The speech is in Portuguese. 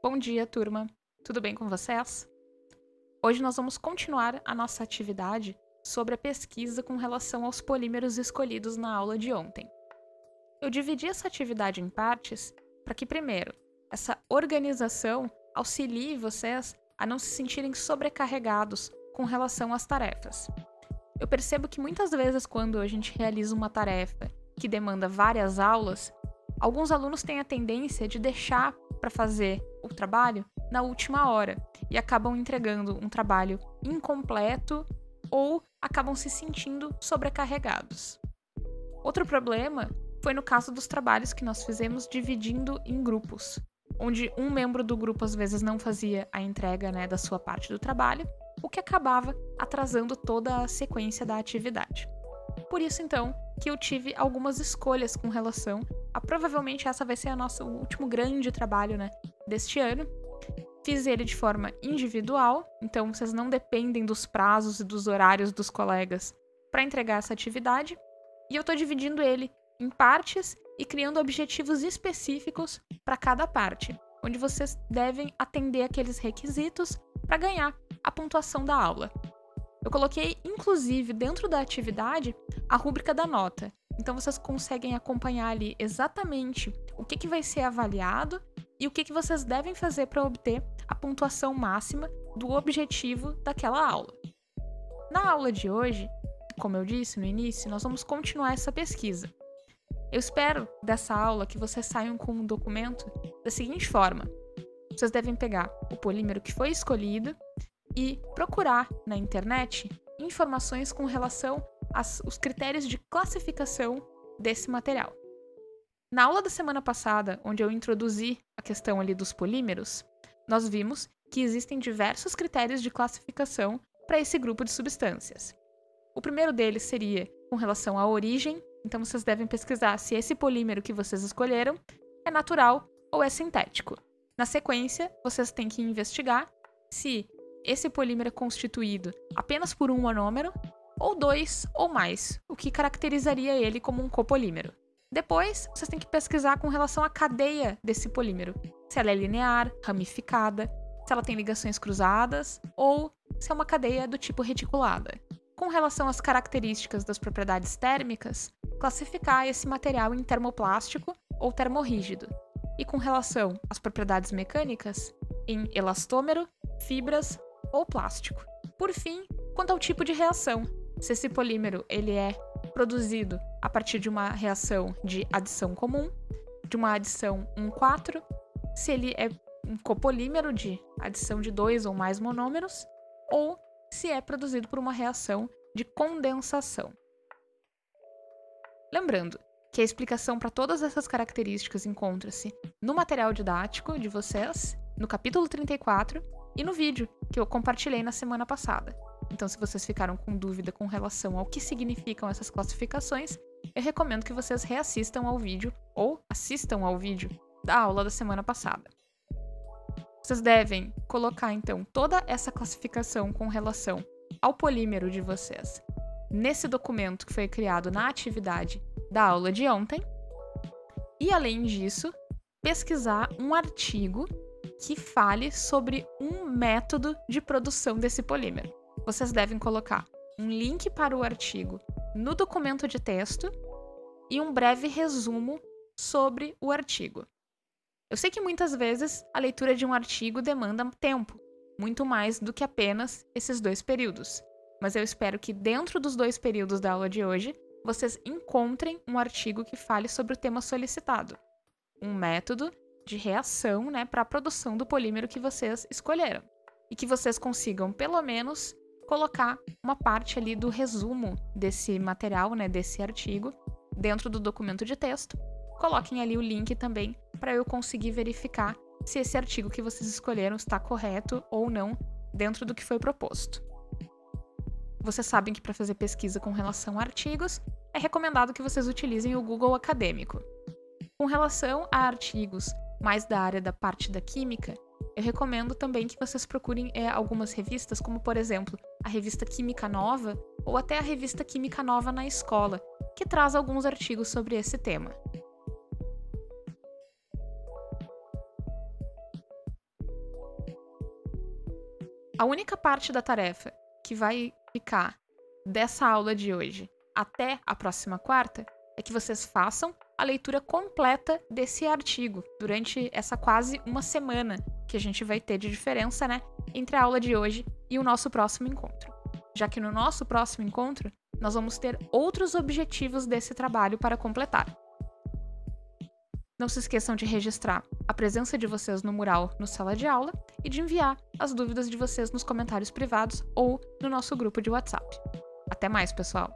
Bom dia, turma. Tudo bem com vocês? Hoje nós vamos continuar a nossa atividade sobre a pesquisa com relação aos polímeros escolhidos na aula de ontem. Eu dividi essa atividade em partes para que, primeiro, essa organização auxilie vocês a não se sentirem sobrecarregados com relação às tarefas. Eu percebo que muitas vezes, quando a gente realiza uma tarefa que demanda várias aulas, alguns alunos têm a tendência de deixar para fazer o trabalho na última hora e acabam entregando um trabalho incompleto ou acabam se sentindo sobrecarregados. Outro problema foi no caso dos trabalhos que nós fizemos dividindo em grupos, onde um membro do grupo às vezes não fazia a entrega né, da sua parte do trabalho, o que acabava atrasando toda a sequência da atividade. Por isso, então, que eu tive algumas escolhas com relação provavelmente essa vai ser a nosso último grande trabalho, né, deste ano. Fiz ele de forma individual, então vocês não dependem dos prazos e dos horários dos colegas para entregar essa atividade. E eu estou dividindo ele em partes e criando objetivos específicos para cada parte, onde vocês devem atender aqueles requisitos para ganhar a pontuação da aula. Eu coloquei, inclusive, dentro da atividade, a rúbrica da nota. Então vocês conseguem acompanhar ali exatamente o que, que vai ser avaliado e o que, que vocês devem fazer para obter a pontuação máxima do objetivo daquela aula. Na aula de hoje, como eu disse no início, nós vamos continuar essa pesquisa. Eu espero dessa aula que vocês saiam com um documento da seguinte forma: vocês devem pegar o polímero que foi escolhido e procurar na internet informações com relação aos critérios de classificação desse material. Na aula da semana passada, onde eu introduzi a questão ali dos polímeros, nós vimos que existem diversos critérios de classificação para esse grupo de substâncias. O primeiro deles seria com relação à origem, então vocês devem pesquisar se esse polímero que vocês escolheram é natural ou é sintético. Na sequência, vocês têm que investigar se esse polímero é constituído apenas por um monômero ou dois ou mais, o que caracterizaria ele como um copolímero. Depois, vocês têm que pesquisar com relação à cadeia desse polímero, se ela é linear, ramificada, se ela tem ligações cruzadas ou se é uma cadeia do tipo reticulada. Com relação às características das propriedades térmicas, classificar esse material em termoplástico ou termorrígido. E com relação às propriedades mecânicas, em elastômero, fibras ou plástico. Por fim, quanto ao tipo de reação, se esse polímero ele é produzido a partir de uma reação de adição comum, de uma adição 1,4, se ele é um copolímero de adição de dois ou mais monômeros, ou se é produzido por uma reação de condensação. Lembrando que a explicação para todas essas características encontra-se no material didático de vocês, no capítulo 34, e no vídeo que eu compartilhei na semana passada. Então, se vocês ficaram com dúvida com relação ao que significam essas classificações, eu recomendo que vocês reassistam ao vídeo ou assistam ao vídeo da aula da semana passada. Vocês devem colocar então toda essa classificação com relação ao polímero de vocês nesse documento que foi criado na atividade da aula de ontem. E além disso, pesquisar um artigo que fale sobre um método de produção desse polímero. Vocês devem colocar um link para o artigo no documento de texto e um breve resumo sobre o artigo. Eu sei que muitas vezes a leitura de um artigo demanda tempo, muito mais do que apenas esses dois períodos. Mas eu espero que dentro dos dois períodos da aula de hoje, vocês encontrem um artigo que fale sobre o tema solicitado, um método de reação né, para a produção do polímero que vocês escolheram. E que vocês consigam, pelo menos, colocar uma parte ali do resumo desse material, né, desse artigo, dentro do documento de texto. Coloquem ali o link também para eu conseguir verificar se esse artigo que vocês escolheram está correto ou não dentro do que foi proposto. Vocês sabem que para fazer pesquisa com relação a artigos, é recomendado que vocês utilizem o Google Acadêmico. Com relação a artigos mais da área da parte da química, eu recomendo também que vocês procurem é, algumas revistas, como por exemplo a revista Química Nova ou até a revista Química Nova na Escola, que traz alguns artigos sobre esse tema. A única parte da tarefa que vai ficar dessa aula de hoje até a próxima quarta é que vocês façam a leitura completa desse artigo durante essa quase uma semana que a gente vai ter de diferença, né, entre a aula de hoje e o nosso próximo encontro. Já que no nosso próximo encontro nós vamos ter outros objetivos desse trabalho para completar. Não se esqueçam de registrar a presença de vocês no mural no sala de aula e de enviar as dúvidas de vocês nos comentários privados ou no nosso grupo de WhatsApp. Até mais, pessoal!